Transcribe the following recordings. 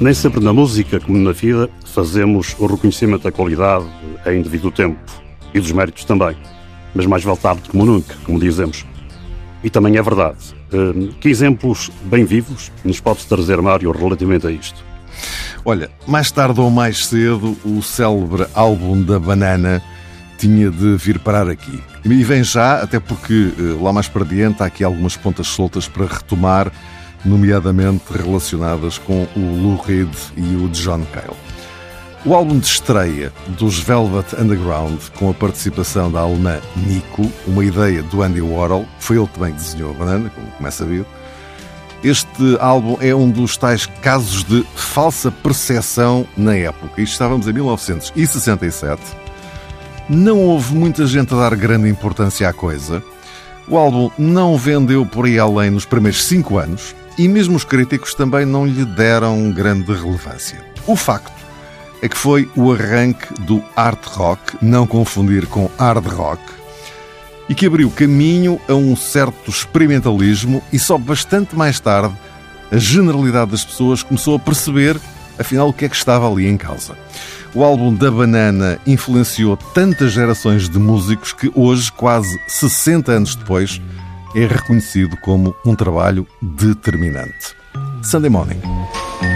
Nem sempre na música, como na vida, fazemos o reconhecimento da qualidade em devido tempo e dos méritos também. Mas mais vale tarde como nunca, como dizemos. E também é verdade. Hum, que exemplos bem vivos nos pode trazer Mário relativamente a isto? Olha, mais tarde ou mais cedo, o célebre álbum da Banana tinha de vir parar aqui. E vem já, até porque eh, lá mais para diante há aqui algumas pontas soltas para retomar nomeadamente relacionadas com o Lou Reed e o John Cale. O álbum de estreia dos Velvet Underground, com a participação da alemã Nico, uma ideia do Andy Warhol, foi ele também que desenhou a banana, como começa a ver. Este álbum é um dos tais casos de falsa percepção na época. Isto estávamos em 1967. Não houve muita gente a dar grande importância à coisa. O álbum não vendeu por aí além nos primeiros cinco anos, e mesmo os críticos também não lhe deram grande relevância. O facto é que foi o arranque do art rock, não confundir com hard rock, e que abriu caminho a um certo experimentalismo e só bastante mais tarde a generalidade das pessoas começou a perceber afinal o que é que estava ali em causa. O álbum da Banana influenciou tantas gerações de músicos que hoje, quase 60 anos depois, é reconhecido como um trabalho determinante. Sunday Morning.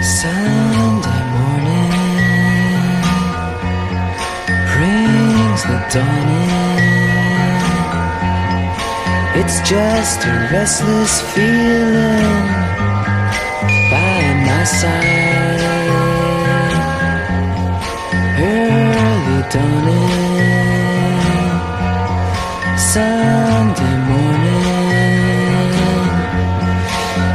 Sunday morning brings the dawn in. It's just a restless feeling by my side. Early dawning. Sunday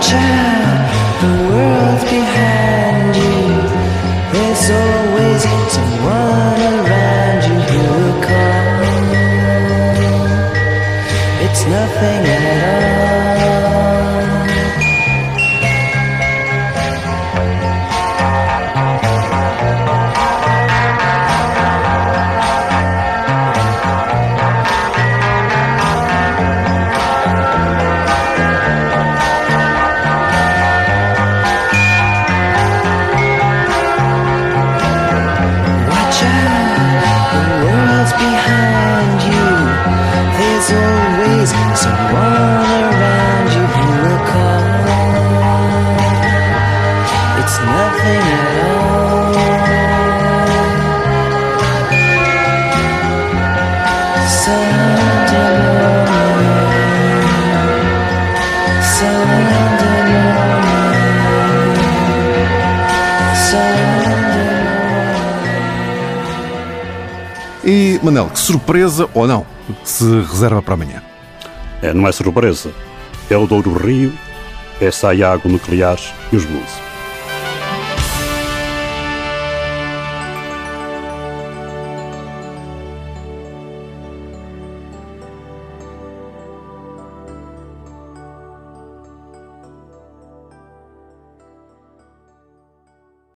pretend E, Manel, que surpresa ou não se reserva para amanhã? É, não é surpresa. É o Douro Rio, é Saiago Nucleares e os Blues.